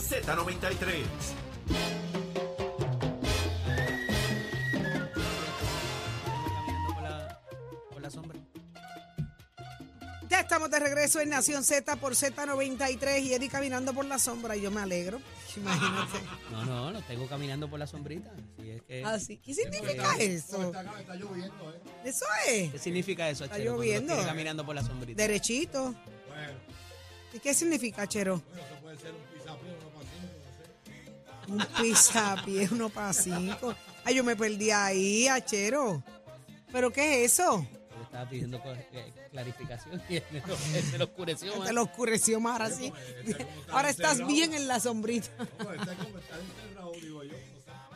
Z93. caminando por la, por la sombra. Ya estamos de regreso en Nación Z por Z93 y Eddie caminando por la sombra. Y yo me alegro. Imagínate. No, no, no tengo caminando por la sombrita. Si es que, Así. ¿Qué significa eso? Eso es. ¿Qué significa eso, Está Chero, lloviendo. estoy caminando por la sombrita. Derechito. ¿Y qué significa, Chero? Un pisapié, uno para cinco. Ay, yo me perdí ahí, Achero. ¿Pero qué es eso? Yo estaba pidiendo eh, clarificación y él me lo, él me lo oscureció. Te más. lo oscureció más ahora sí. Ahora estás bien en la sombrita.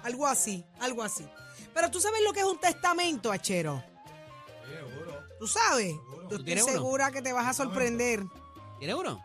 Algo así, algo así. Pero tú sabes lo que es un testamento, Achero. ¿Tú sabes? Yo estoy tienes segura que te vas a sorprender. ¿Tiene uno?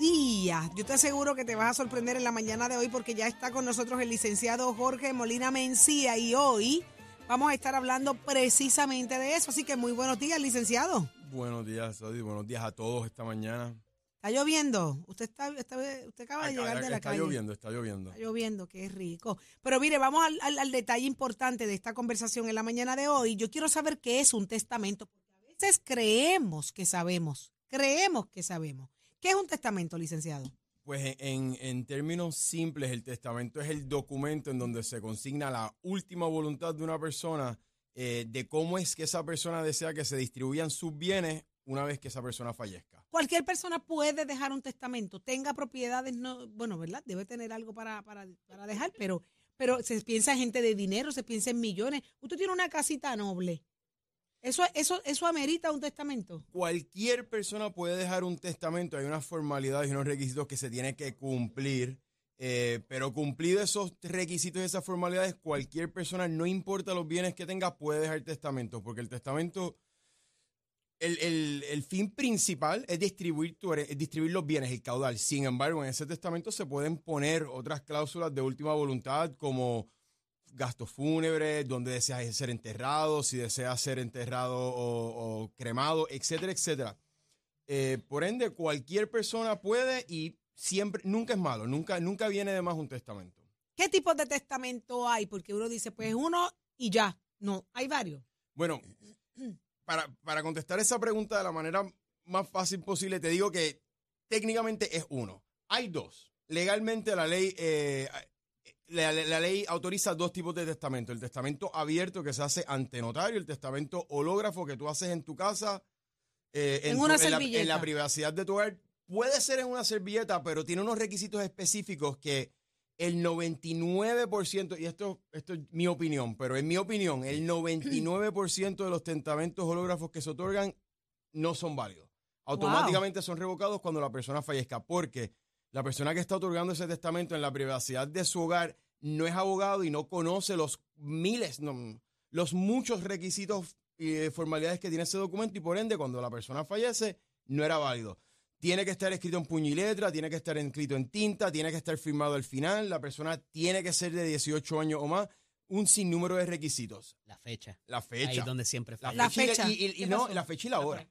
Día, yo te aseguro que te vas a sorprender en la mañana de hoy porque ya está con nosotros el licenciado Jorge Molina Mencía y hoy vamos a estar hablando precisamente de eso. Así que muy buenos días, licenciado. Buenos días, Saudi. Buenos días a todos esta mañana. ¿Está lloviendo? Usted está, está- usted acaba de llegar de la está calle. lloviendo, está lloviendo. Está lloviendo, qué rico. Pero mire, vamos al, al- al detalle importante de esta conversación en la mañana de hoy. Yo quiero saber qué es un testamento, porque a veces creemos que sabemos, creemos que sabemos. ¿Qué es un testamento, licenciado? Pues en, en términos simples, el testamento es el documento en donde se consigna la última voluntad de una persona eh, de cómo es que esa persona desea que se distribuyan sus bienes una vez que esa persona fallezca. Cualquier persona puede dejar un testamento, tenga propiedades, no, bueno, ¿verdad? Debe tener algo para, para, para dejar, pero, pero se piensa en gente de dinero, se piensa en millones. Usted tiene una casita noble. Eso, eso, eso amerita un testamento. Cualquier persona puede dejar un testamento, hay unas formalidades y unos requisitos que se tiene que cumplir, eh, pero cumplido esos requisitos y esas formalidades, cualquier persona, no importa los bienes que tenga, puede dejar testamento, porque el testamento, el, el- el fin principal es distribuir, tu es distribuir los bienes, el caudal. Sin embargo, en ese testamento se pueden poner otras cláusulas de última voluntad, como gastos fúnebres, donde deseas ser enterrado, si deseas ser enterrado o, o cremado, etcétera, etcétera. Eh, por ende, cualquier persona puede y siempre, nunca es malo, nunca, nunca viene de más un testamento. ¿Qué tipos de testamento hay? Porque uno dice, pues uno y ya. No, hay varios. Bueno, para, para contestar esa pregunta de la manera más fácil posible, te digo que técnicamente es uno. Hay dos. Legalmente la ley, eh, la, la- la ley autoriza dos tipos de testamento. El testamento abierto que se hace ante notario, el testamento hológrafo que tú haces en tu casa. eh, En tu- una la- en la privacidad de tu hogar. Puede ser en una servilleta, pero tiene unos requisitos específicos que el 99%, y esto, esto es mi opinión, pero en mi opinión, el 99% de los testamentos hológrafos que se otorgan no son válidos. Automáticamente son revocados cuando la persona fallezca, porque la persona que está otorgando ese testamento en la privacidad de su hogar no es abogado y no conoce los miles, no, los muchos requisitos y eh, formalidades que tiene ese documento y por ende cuando la persona fallece no era válido. Tiene que estar escrito en puño y letra, tiene que estar escrito en tinta, tiene que estar firmado al final, la persona tiene que ser de 18 años o más, un sinnúmero de requisitos. La fecha. La Ahí fecha. es donde siempre La, falla. La fecha, y- y- y ¿Qué no, la fecha y la hora.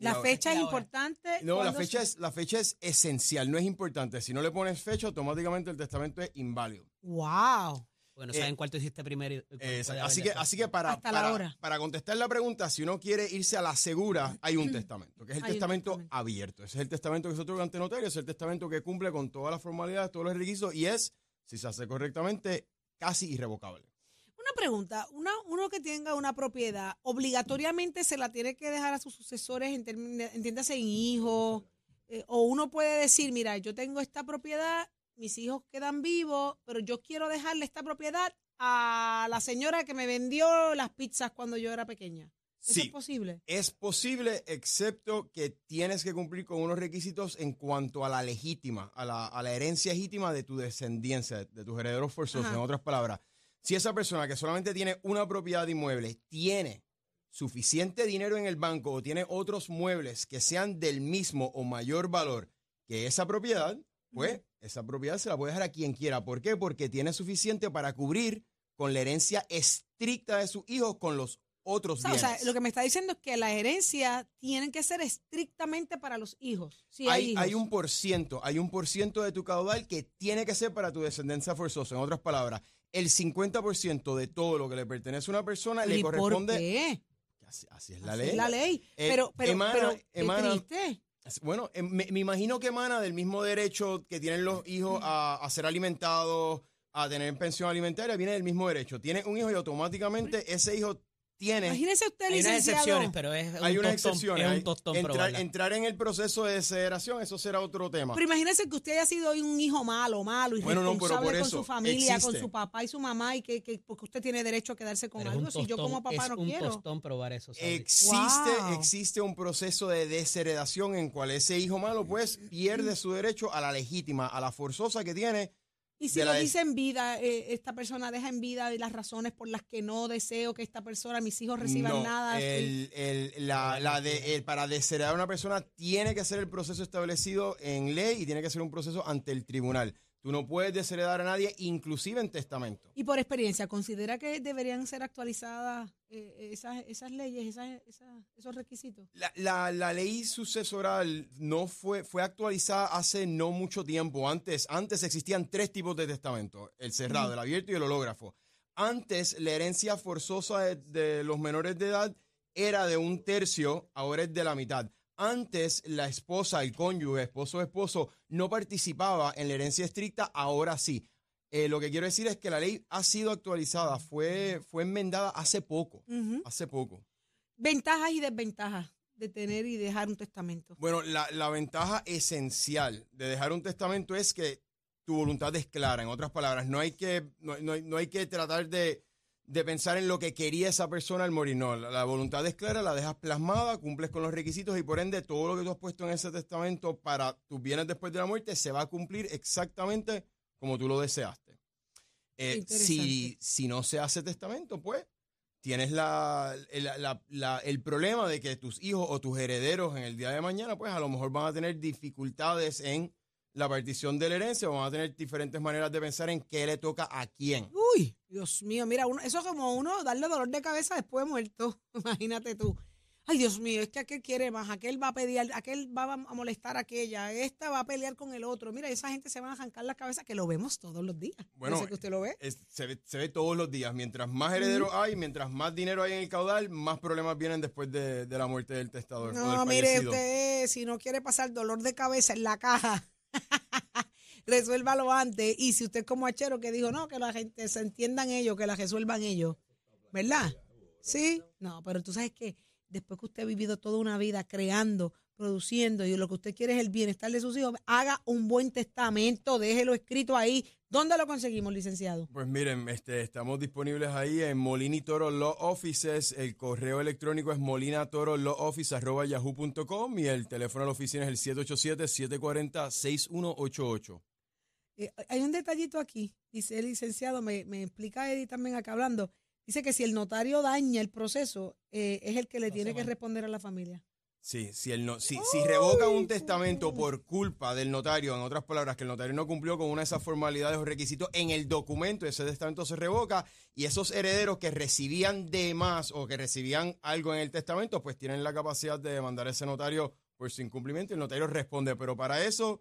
La fecha es la importante. No, la fecha, se- es, la fecha es esencial, no es importante. Si no le pones fecha, automáticamente el testamento es inválido. ¡Wow! Bueno, eh, saben cuál tú hiciste primero. Eh, así, que, así que para, Hasta la para, hora. para contestar la pregunta, si uno quiere irse a la segura, hay un testamento, que es el testamento testamento. abierto. Ese es el testamento que se otorga ante notario, es el testamento que cumple con todas las formalidades, todos los requisitos y es, si se hace correctamente, casi irrevocable. Una pregunta, una, uno que tenga una propiedad, obligatoriamente se la tiene que dejar a sus sucesores, en entiéndase en hijos, eh, o uno puede decir, mira, yo tengo esta propiedad, mis hijos quedan vivos, pero yo quiero dejarle esta propiedad a la señora que me vendió las pizzas cuando yo era pequeña. ¿Eso Sí. es posible? Es posible, excepto que tienes que cumplir con unos requisitos en cuanto a la legítima, a la, a la herencia legítima de tu descendencia, de tus herederos forzosos. Ajá. En otras palabras, si esa persona que solamente tiene una propiedad de inmuebles tiene suficiente dinero en el banco o tiene otros muebles que sean del mismo o mayor valor que esa propiedad, pues esa propiedad se la puede dejar a quien quiera. ¿Por qué? Porque tiene suficiente para cubrir con la herencia estricta de sus hijos con los otros O sea, o sea, bienes. lo que me está diciendo es que la herencia tienen que ser estrictamente para los hijos. Si hay, hay, hijos. hay un por ciento, hay un por ciento de tu caudal que tiene que ser para tu descendencia forzosa. En otras palabras, el 50% de todo lo que le pertenece a una persona le ¿Y por corresponde. qué? Así, así es la Así ley. es la ley. Eh, pero, pero, emana- pero, qué emana- triste. Bueno, em, me, me imagino que emana del mismo derecho que tienen los hijos a, a ser alimentados, a tener pensión alimentaria, viene del mismo derecho. Tienes un hijo y automáticamente ese hijo tiene... Imagínese usted, Hay unas licenciado. excepciones, pero es un Hay unas tostón, excepciones. es hay- un tostón entrar, en el proceso de desheredación, eso será otro tema. Pero imagínese que usted haya sido hoy un hijo malo, malo, Bueno, no, con eso su familia, con su papá y su mamá, y que, que porque usted tiene derecho a quedarse con Pero es un algo. Si yo como papá es no un quiero. tostón probar eso. Existe, Wow. existe un proceso de desheredación en cual ese hijo malo pues pierde su derecho a la legítima, a la forzosa que tiene. Y si lo dice en vida, eh, esta persona deja en vida las razones por las que no deseo que esta persona, mis hijos reciban No, nada. el- el- la, la de, el- para desheredar a una persona tiene que ser el proceso establecido en ley y tiene que ser un proceso ante el tribunal. Tú no puedes desheredar a nadie, inclusive en testamento. Y por experiencia, ¿considera que deberían ser actualizadas eh, esas, esas leyes, esas, esas- esos requisitos? La, la- la ley sucesoral no fue, fue actualizada hace no mucho tiempo. Antes, antes existían tres tipos de testamento, el cerrado, el abierto y el hológrafo. Antes la herencia forzosa de, de los menores de edad era de un tercio, ahora es de la mitad. Antes la esposa, el cónyuge, esposo o esposo, no participaba en la herencia estricta, ahora sí. Eh, lo que quiero decir es que la ley ha sido actualizada, fue, fue enmendada hace poco, hace poco. Ventajas y desventajas de tener y dejar un testamento. Bueno, la, la ventaja esencial de dejar un testamento es que tu voluntad es clara. En otras palabras, no hay que, no, no no hay que tratar de, de pensar en lo que quería esa persona al morir. No, la, la voluntad es clara, la dejas plasmada, cumples con los requisitos y por ende todo lo que tú has puesto en ese testamento para tus bienes después de la muerte se va a cumplir exactamente como tú lo deseaste. Eh, si, si no se hace testamento, pues tienes la, el, la- la- el problema de que tus hijos o tus herederos en el día de mañana, pues a lo mejor van a tener dificultades en la partición de la herencia van a tener diferentes maneras de pensar en qué le toca a quién. Uy, Dios mío, mira, uno, eso es como uno darle dolor de cabeza después de muerto. Imagínate tú. Ay, Dios mío, es que aquel quiere más, aquel va a pedir, aquel va a molestar a aquella, esta va a pelear con el otro. Mira, esa gente se van a arrancar la cabeza, que lo vemos todos los días. Bueno, sé que usted lo ve. Es- se, ve, se ve todos los días. Mientras más herederos hay, mientras más dinero hay en el caudal, más problemas vienen después de, de la muerte del testador. o No, del mire, fallecido. usted, si no quiere pasar dolor de cabeza en la caja, resuélvalo antes. Y si usted como Achero que dijo, no, que la gente se entiendan ellos, que la resuelvan ellos, ¿verdad? Sí, no, pero tú sabes que después que usted ha vivido toda una vida creando, produciendo, y lo que usted quiere es el bienestar de sus hijos, haga un buen testamento, déjelo escrito ahí. ¿Dónde lo conseguimos, licenciado? Pues miren, este, estamos disponibles ahí en Molini Toro Law Offices. El correo electrónico es molinatorolawoffice.yahoo.com y el teléfono de la oficina es el 787-740-6188. Eh, hay un detallito aquí, dice el licenciado, me, me explica Eddie también acá hablando, dice que si el notario daña el proceso, eh, es el que le No tiene que responder a la familia. Sí, si, el no, si, si revoca un testamento por culpa del notario, en otras palabras, que el notario no cumplió con una de esas formalidades o requisitos en el documento, ese testamento se revoca y esos herederos que recibían de más o que recibían algo en el testamento, pues tienen la capacidad de demandar a ese notario por su incumplimiento y el notario responde. Pero para eso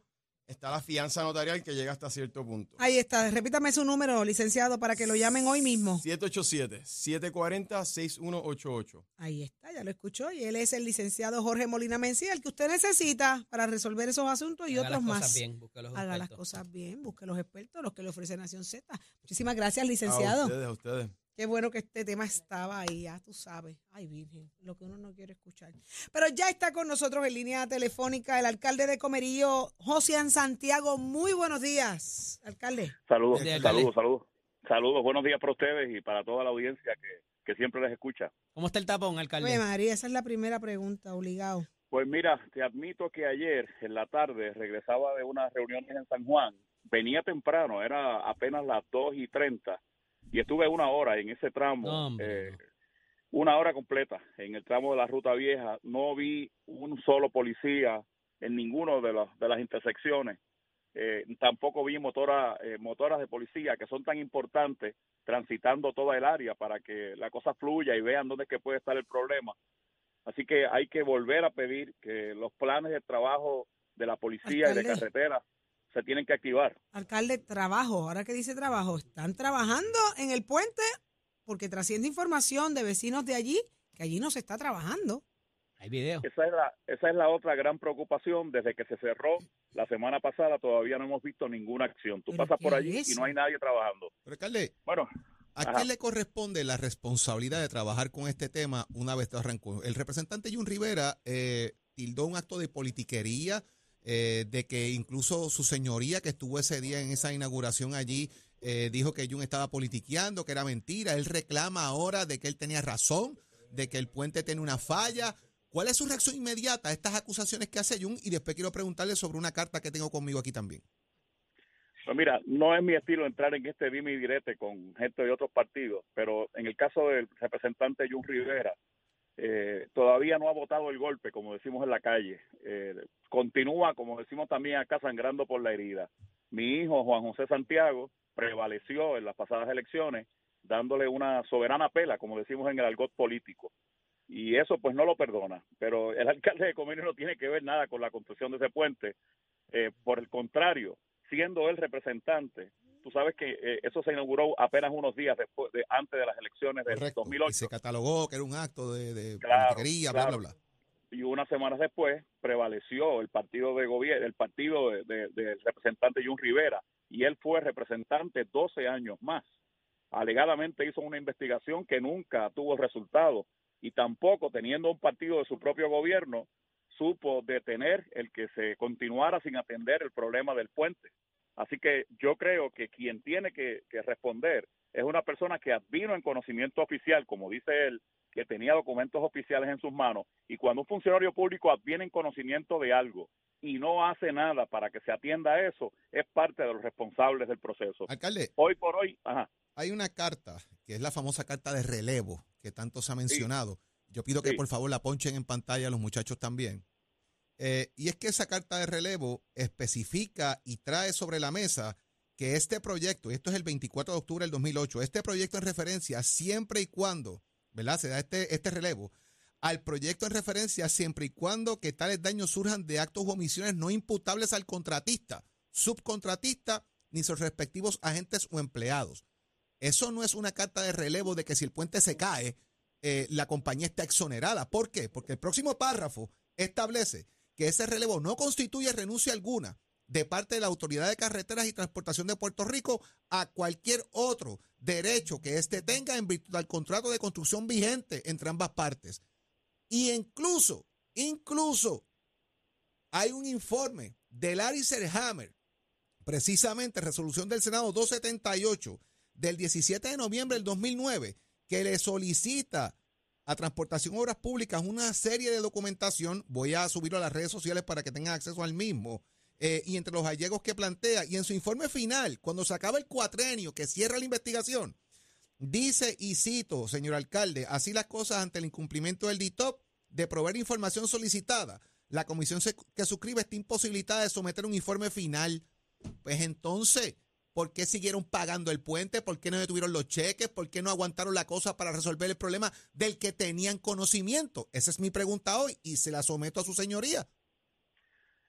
está la fianza notarial que llega hasta cierto punto. Ahí está, repítame su número, licenciado, para que lo llamen hoy mismo. 787-740-6188. Ahí está, ya lo escuchó, y él es el licenciado Jorge Molina Mencía, el que usted necesita para resolver esos asuntos y Haga otros las cosas más. bien, busque los Haga las cosas bien, busque los expertos, los que le ofrece Nación Z. Muchísimas gracias, A licenciado. ustedes, a ustedes. Qué bueno que este tema estaba ahí, ya tú sabes. Ay, Virgen, lo que uno no quiere escuchar. Pero ya está con nosotros en línea telefónica el alcalde de Comerillo, Josian Santiago. Muy buenos días, alcalde. Saludos, Buenos días, alcalde. saludos, saludos. Saludos, buenos días para ustedes y para toda la audiencia que, que siempre les escucha. ¿Cómo está el tapón, alcalde? Oye, María, esa es la primera pregunta, obligado. Pues mira, te admito que ayer en la tarde regresaba de unas reuniones en San Juan. Venía temprano, era apenas las 2 y 30 y estuve una hora en ese tramo, eh, una hora completa en el tramo de la Ruta Vieja. No vi un solo policía en ninguno de, los, de las intersecciones. eh, tampoco vi motora, eh, motoras de policía que son tan importantes transitando toda el área para que la cosa fluya y vean dónde es que puede estar el problema. Así que hay que volver a pedir que los planes de trabajo de la policía y de carretera se tienen que activar. Alcalde, trabajo, ahora que dice trabajo, ¿están trabajando en el puente? Porque trasciende información de vecinos de allí que allí no se está trabajando. Hay video. Esa es la, esa es la otra gran preocupación. Desde que se cerró la semana pasada todavía no hemos visto ninguna acción. Tú ¿Pero pasas por allí es y no hay nadie trabajando. Pero, alcalde, Bueno, ¿a Ajá. quién le corresponde la responsabilidad de trabajar con este tema una vez arrancó? El representante Jun Rivera eh, tildó un acto de politiquería, eh, de que incluso su señoría que estuvo ese día en esa inauguración allí eh, dijo que Jun estaba politiqueando, que era mentira. Él reclama ahora de que él tenía razón, de que el puente tiene una falla. ¿Cuál es su reacción inmediata a estas acusaciones que hace Jun? Y después quiero preguntarle sobre una carta que tengo conmigo aquí también. Pues mira, no es mi estilo entrar en este dime y direte con gente de otros partidos, pero en el caso del representante Jun Rivera, eh, todavía no ha votado el golpe, como decimos en la calle. Eh, continúa, como decimos también acá, sangrando por la herida. Mi hijo, Juan José Santiago, prevaleció en las pasadas elecciones, dándole una soberana pela, como decimos en el argot político. Y eso pues no lo perdona. Pero el alcalde de Comino no tiene que ver nada con la construcción de ese puente. Eh, por el contrario, siendo el representante, tú sabes que eh, eso se inauguró apenas unos días después de antes de las elecciones del Correcto. 2008 Y se catalogó que era un acto de, de Claro, politiquería, bla, claro. bla, bla. y unas semanas después prevaleció el partido de gobierno, el partido de- de- del representante Jun Rivera, y él fue representante 12 años más. Alegadamente hizo una investigación que nunca tuvo resultado y tampoco teniendo un partido de su propio gobierno supo detener el que se continuara sin atender el problema del puente. Así que yo creo que quien tiene que, que responder es una persona que vino en conocimiento oficial, como dice él, que tenía documentos oficiales en sus manos, y cuando un funcionario público adviene en conocimiento de algo y no hace nada para que se atienda a eso, es parte de los responsables del proceso. Alcalde, Hoy por hoy, ajá, hay una carta, que es la famosa carta de relevo, que tanto se ha mencionado. Yo pido que Sí. por favor la ponchen en pantalla a los muchachos también. Eh, y es que esa carta de relevo especifica y trae sobre la mesa que este proyecto, y esto es el 24 de octubre del 2008, este proyecto en referencia siempre y cuando, ¿verdad? Se da este, este relevo al proyecto en referencia siempre y cuando que tales daños surjan de actos u omisiones no imputables al contratista, subcontratista, ni sus respectivos agentes o empleados. Eso no es una carta de relevo de que si el puente se cae, eh, la compañía está exonerada. ¿Por qué? Porque el próximo párrafo establece que ese relevo no constituye renuncia alguna de parte de la Autoridad de Carreteras y Transportación de Puerto Rico a cualquier otro derecho que éste tenga en virtud del contrato de construcción vigente entre ambas partes. Y incluso, incluso, hay un informe de Larry Serhammer, precisamente resolución del Senado 278 del 17 de noviembre del 2009, que le solicita a Transportación Obras Públicas una serie de documentación, voy a subirlo a las redes sociales para que tengan acceso al mismo, eh, y entre los hallegos que plantea, y en su informe final, cuando se acaba el cuatrenio que cierra la investigación, dice, y cito, señor alcalde, así las cosas ante el incumplimiento del DITOP de proveer información solicitada, la comisión que suscribe está imposibilitada de someter un informe final. Pues entonces, ¿por qué siguieron pagando el puente? ¿Por qué no detuvieron los cheques? ¿Por qué no aguantaron la cosa para resolver el problema del que tenían conocimiento? Esa es mi pregunta hoy y se la someto a su señoría.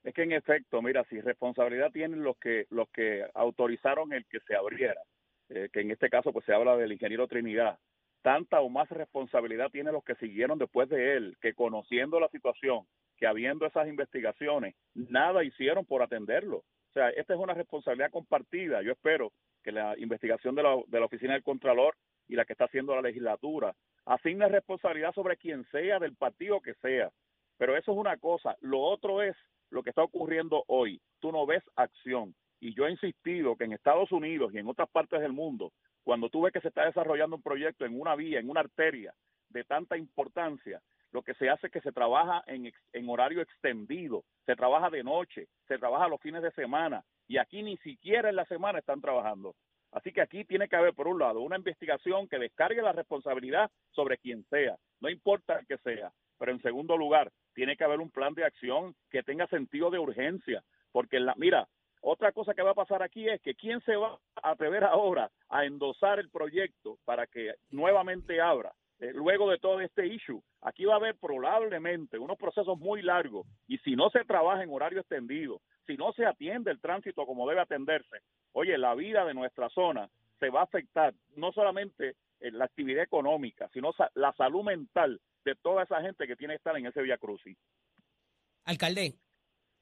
es que en efecto, mira, si responsabilidad tienen los que los que autorizaron el que se abriera, eh, que en este caso pues se habla del ingeniero Trinidad, tanta o más responsabilidad tienen los que siguieron después de él, que conociendo la situación, que habiendo esas investigaciones, nada hicieron por atenderlo. O sea, esta es una responsabilidad compartida. Yo espero que la investigación de la, de la Oficina del Contralor y la que está haciendo la legislatura asigne responsabilidad sobre quien sea, del partido que sea. Pero eso es una cosa. Lo otro es lo que está ocurriendo hoy. Tú no ves acción. Y yo he insistido que en Estados Unidos y en otras partes del mundo, cuando tú ves que se está desarrollando un proyecto en una vía, en una arteria de tanta importancia, lo que se hace es que se trabaja en, en horario extendido, se trabaja de noche, se trabaja los fines de semana, y aquí ni siquiera en la semana están trabajando. Así que aquí tiene que haber, por un lado, una investigación que descargue la responsabilidad sobre quien sea, no importa el que sea. Pero en segundo lugar, tiene que haber un plan de acción que tenga sentido de urgencia, porque la, mira, Otra cosa que va a pasar aquí es que quién se va a atrever ahora a endosar el proyecto para que nuevamente abra. Eh, luego de todo este issue, aquí va a haber probablemente unos procesos muy largos y si no se trabaja en horario extendido, si no se atiende el tránsito como debe atenderse, oye, la vida de nuestra zona se va a afectar no solamente en la actividad económica, sino la salud mental de toda esa gente que tiene que estar en ese Via Crucis. Alcalde,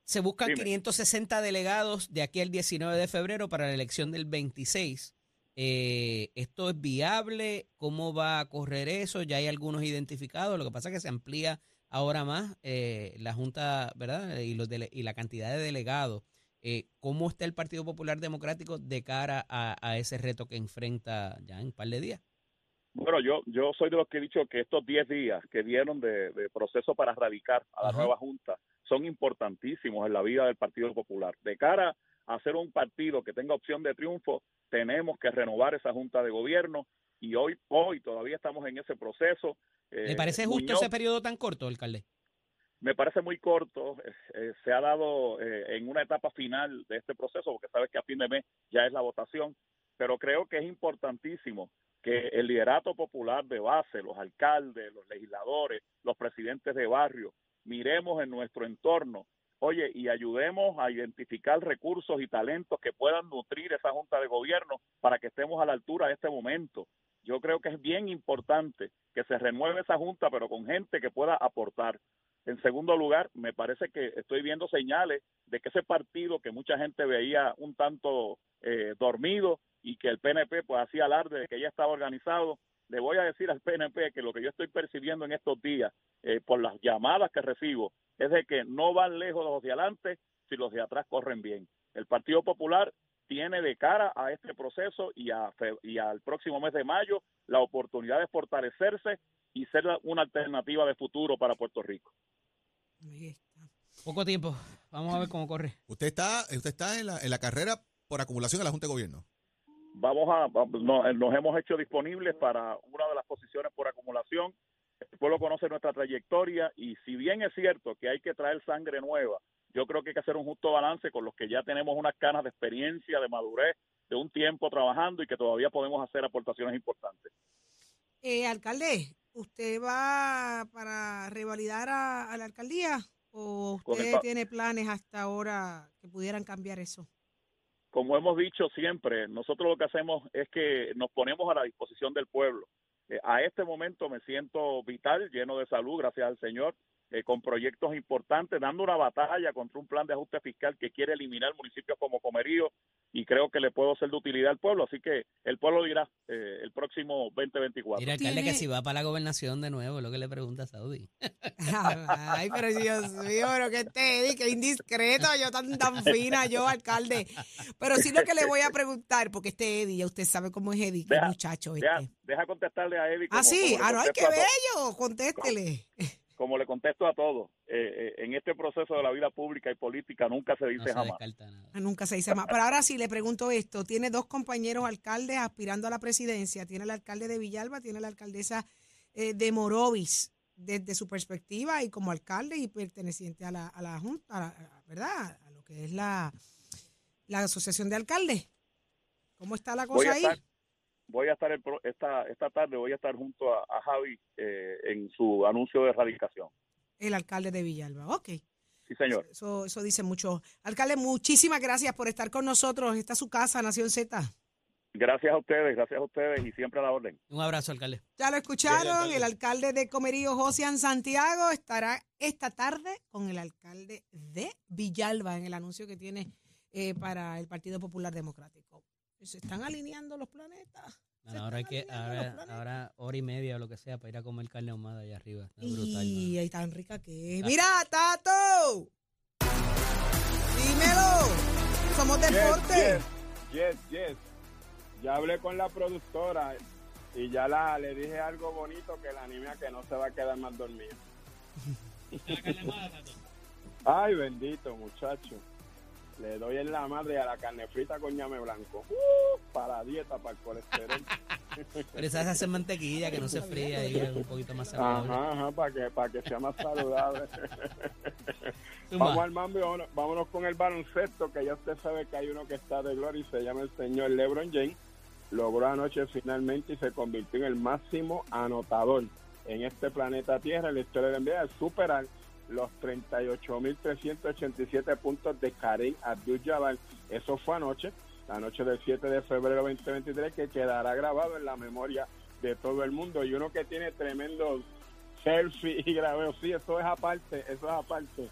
se buscan Dime. 560 delegados de aquí al 19 de febrero para la elección del 26. Eh, ¿Esto es viable? ¿Cómo va a correr eso? Ya hay algunos identificados. Lo que pasa es que se amplía ahora más eh, la Junta, ¿verdad? Y, los dele- y la cantidad de delegados. Eh, ¿Cómo está el Partido Popular Democrático de cara a, a ese reto que enfrenta ya en un par de días? Bueno, yo, yo soy de los que he dicho que estos 10 días que dieron de, de proceso para radicar a la Ajá. nueva Junta son importantísimos en la vida del Partido Popular. De cara hacer un partido que tenga opción de triunfo, tenemos que renovar esa Junta de Gobierno y hoy, hoy todavía estamos en ese proceso. ¿Le Eh, parece justo Muñoz- ese periodo tan corto, alcalde? me parece muy corto. eh, eh, se ha dado eh, en una etapa final de este proceso, porque sabes que a fin de mes ya es la votación, pero creo que es importantísimo que el liderato popular de base, los alcaldes, los legisladores, los presidentes de barrio, miremos en nuestro entorno, oye, y ayudemos a identificar recursos y talentos que puedan nutrir esa junta de gobierno para que estemos a la altura de este momento. Yo creo que es bien importante que se renueve esa junta, pero con gente que pueda aportar. En segundo lugar, me parece que estoy viendo señales de que ese partido que mucha gente veía un tanto eh, dormido y que el PNP pues hacía alarde de que ya estaba organizado, le voy a decir al PNP que lo que yo estoy percibiendo en estos días eh, por las llamadas que recibo es de que no van lejos los de adelante si los de atrás corren bien. El Partido Popular tiene de cara a este proceso y, a, y al próximo mes de mayo la oportunidad de fortalecerse y ser una alternativa de futuro para Puerto Rico. Poco tiempo. Vamos a ver cómo corre. Usted está, usted está en la, en la carrera por acumulación a la Junta de Gobierno. vamos a, no- nos hemos hecho disponibles para una de las posiciones por acumulación. El pueblo conoce nuestra trayectoria y si bien es cierto que hay que traer sangre nueva, yo creo que hay que hacer un justo balance con los que ya tenemos unas canas de experiencia, de madurez, de un tiempo trabajando y que todavía podemos hacer aportaciones importantes. Eh, alcalde, ¿usted va para revalidar a, a la alcaldía o el usted tiene planes hasta ahora que pudieran cambiar eso? como hemos dicho siempre, nosotros lo que hacemos es que nos ponemos a la disposición del pueblo. Eh, a este momento me siento vital, lleno de salud, gracias al Señor, eh, con proyectos importantes, dando una batalla contra un plan de ajuste fiscal que quiere eliminar municipios como Comerío y creo que le puedo ser de utilidad al pueblo. Así que el pueblo dirá eh, el próximo 2024. Mira, alcalde, que si va para la gobernación de nuevo, es lo que le pregunta a Saudi. Ay, pero Dios mío, pero que este Eddie, qué indiscreto, yo tan, tan fina, yo, alcalde. Pero sí lo que le voy a preguntar, porque este Eddie, ya usted sabe cómo es Eddie, qué Deja- muchacho Deja, este. deja contestarle a Eddie. Ah, como- sí, como ah, no, ay, qué bello, contéstele. Como le contesto a todos, eh, eh, en este proceso de la vida pública y política nunca se No dice se jamás. nada. Ah, Nunca se dice más. Pero ahora sí le pregunto esto. Tiene dos compañeros alcaldes aspirando a la presidencia. Tiene el alcalde de Villalba, tiene la alcaldesa eh, de Morovis. Desde su perspectiva y como alcalde y perteneciente a la, a la Junta, a la- a- ¿verdad? A lo que es la, la Asociación de Alcaldes. ¿Cómo está la cosa ahí? estar voy a estar el pro- esta esta tarde voy a estar junto a, a Javi eh, en su anuncio de erradicación El alcalde de Villalba. Ok. sí señor Eso, eso dice mucho. Alcalde, muchísimas gracias por estar con nosotros. Esta es su casa, Nación Z. gracias a ustedes gracias a ustedes y siempre a la orden Un abrazo, alcalde. Ya lo escucharon, alcalde. el alcalde de Comerío, Josian Santiago, estará esta tarde con el alcalde de Villalba en el anuncio que tiene eh, para el Partido Popular Democrático. Se están alineando los planetas. Ahora hay que, ahora, ahora hora y media o lo que sea para ir a comer carne ahumada allá arriba. Está brutal. Y ahí tan rica que es. Mira, Tato. Dímelo. Somos deporte. Yes, yes. Ya hablé con la productora y ya la, le dije algo bonito que la anime a que no se va a quedar más dormida. Ay, bendito, muchacho. Le doy en la madre a la carne frita con ñame blanco. Uh, para dieta, para el colesterol. Pero esa se hace mantequilla que no se fría y es un poquito más saludable. Ajá, ajá, para que, para que sea más saludable. Vamos al mambo vámonos, vámonos con el baloncesto, que ya usted sabe que hay uno que está de gloria y se llama el señor LeBron James. Logró anoche finalmente y se convirtió en el máximo anotador en este planeta Tierra la historia de la NBA, al superar los 38.387 puntos de Karim Abdul-Jabbar. Eso fue anoche, la noche del 7 de febrero 2023, que quedará grabado en la memoria de todo el mundo. Y uno que tiene tremendo selfie y grabeo. Sí, eso es aparte, eso es aparte.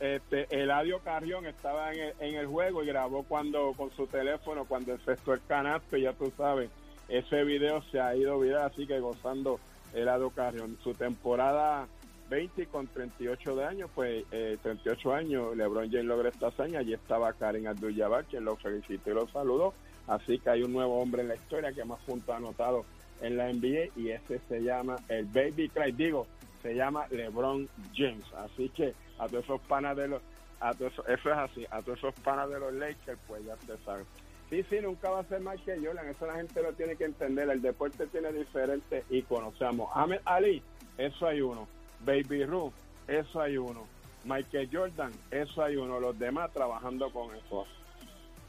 Este, Eladio Carrión estaba en el, en el juego y grabó cuando con su teléfono cuando encestó el canasto y ya tú sabes, ese video se ha ido viral, así que gozando Eladio Carrión. Su temporada 20 y con 38 de años, pues eh, 38 años, LeBron James logra esta hazaña, allí estaba Karen Abdul-Jabbar, quien lo felicitó y lo saludó, así que hay un nuevo hombre en la historia que más puntos ha anotado en la NBA y ese se llama el Baby Cry, digo, se llama LeBron James, así que a todos esos panas de los, a todos eso es así, a todos esos panas de los Lakers, pues ya se sabe. Sí, sí, nunca va a ser más que Jordan, eso la gente lo tiene que entender, el deporte tiene diferentes iconos, seamos Ahmed Ali, eso hay uno, Baby Ruth, eso hay uno, Michael Jordan, eso hay uno, los demás trabajando con eso.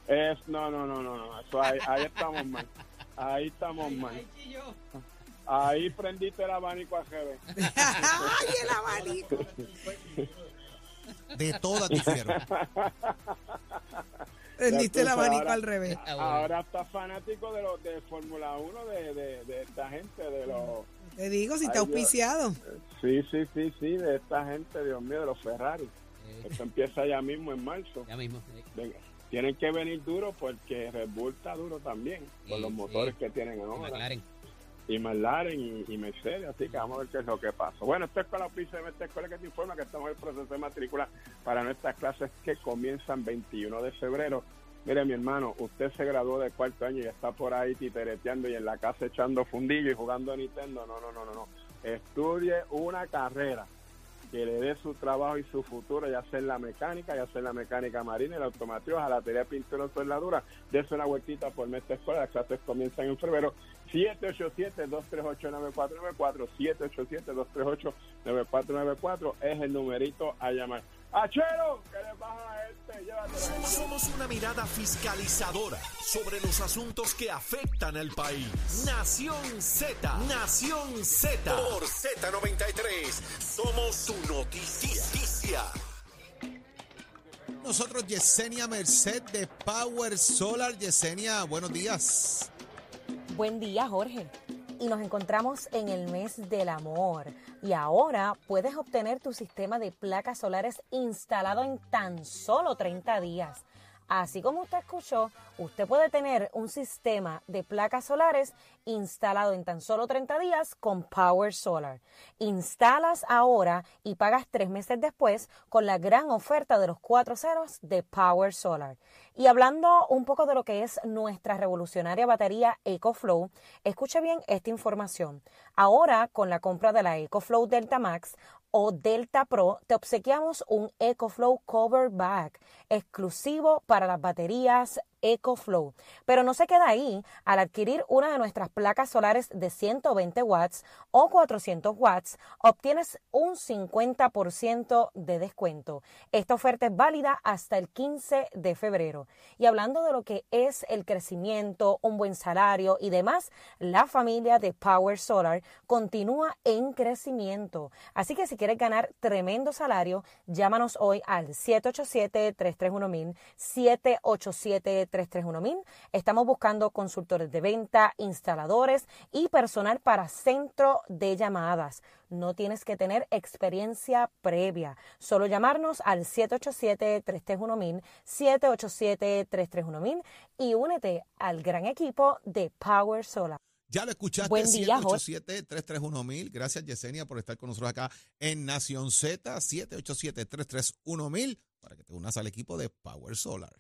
Es, no, no, no, no, no, eso ahí, ahí estamos mal, ahí estamos mal. Ahí prendiste el abanico a GB. ¡Ay, el abanico! De todas difiero. Prendiste el abanico ahora- al revés. Ah. Ahora está fanático de los de Fórmula 1 de, de, de esta gente, de los... Te digo, si está auspiciado. Sí, sí, sí, sí, de esta gente, Dios mío, de los Ferrari. Eh, Esto empieza ya mismo en marzo. ya mismo. eh. Venga, tienen que venir duro porque Red Bull está duro también, con Sí, los sí. motores que tienen ahora. McLaren. Y McLaren y, y Mercedes, así que vamos a ver qué es lo que pasa. Bueno, esta escuela de esta escuela que te informa que estamos en el proceso de matrícula para nuestras clases que comienzan 21 de febrero. Mire, mi hermano, usted se graduó de cuarto año y está por ahí titereteando y en la casa echando fundillo y jugando a Nintendo. No, no, no, no, no. Estudie una carrera que le dé su trabajo y su futuro, ya sea en la mecánica, ya sea en la mecánica marina, el automático, jalatería, pintura, soldadura. Dése una vueltita por nuestra escuela. Las clases comienzan en febrero. 787-238-9494. 787-238-9494 es el numerito a llamar. ¡Achero! ¿Qué le pasa a este? Llévatelo. Somos una mirada fiscalizadora sobre los asuntos que afectan al país. Nación Z, Nación Z. Por Z93, somos su noticia. Nosotros, Yesenia Merced de Power Solar. Yesenia, buenos días. Buen día, Jorge. Y nos encontramos en el mes del amor. Y ahora puedes obtener tu sistema de placas solares instalado en tan solo 30 días. Así como usted escuchó, usted puede tener un sistema de placas solares instalado en tan solo 30 días con Power Solar. Instalas ahora y pagas tres meses después con la gran oferta de los cuatro ceros de Power Solar. Y hablando un poco de lo que es nuestra revolucionaria batería EcoFlow, escuche bien esta información. Ahora, con la compra de la EcoFlow Delta Max o Delta Pro, te obsequiamos un EcoFlow Cover Bag exclusivo para las baterías EcoFlow. Pero no se queda ahí. Al adquirir una de nuestras placas solares de 120 watts o 400 watts, obtienes un 50% de descuento. Esta oferta es válida hasta el 15 de febrero. Y hablando de lo que es el crecimiento, un buen salario y demás, la familia de Power Solar continúa en crecimiento. Así que si quieres ganar tremendo salario, llámanos hoy al 787-331-1000, 787-331-1000. Estamos buscando consultores de venta, instaladores y personal para centro de llamadas. No tienes que tener experiencia previa. Solo llamarnos al 787-331-1000, 787-331-1000 y únete al gran equipo de Power Solar. Ya lo escuchaste, Buen día, Jorge. 787-331-1000. Gracias, Yesenia, por estar con nosotros acá en Nación Z, 787-331-1000, para que te unas al equipo de Power Solar.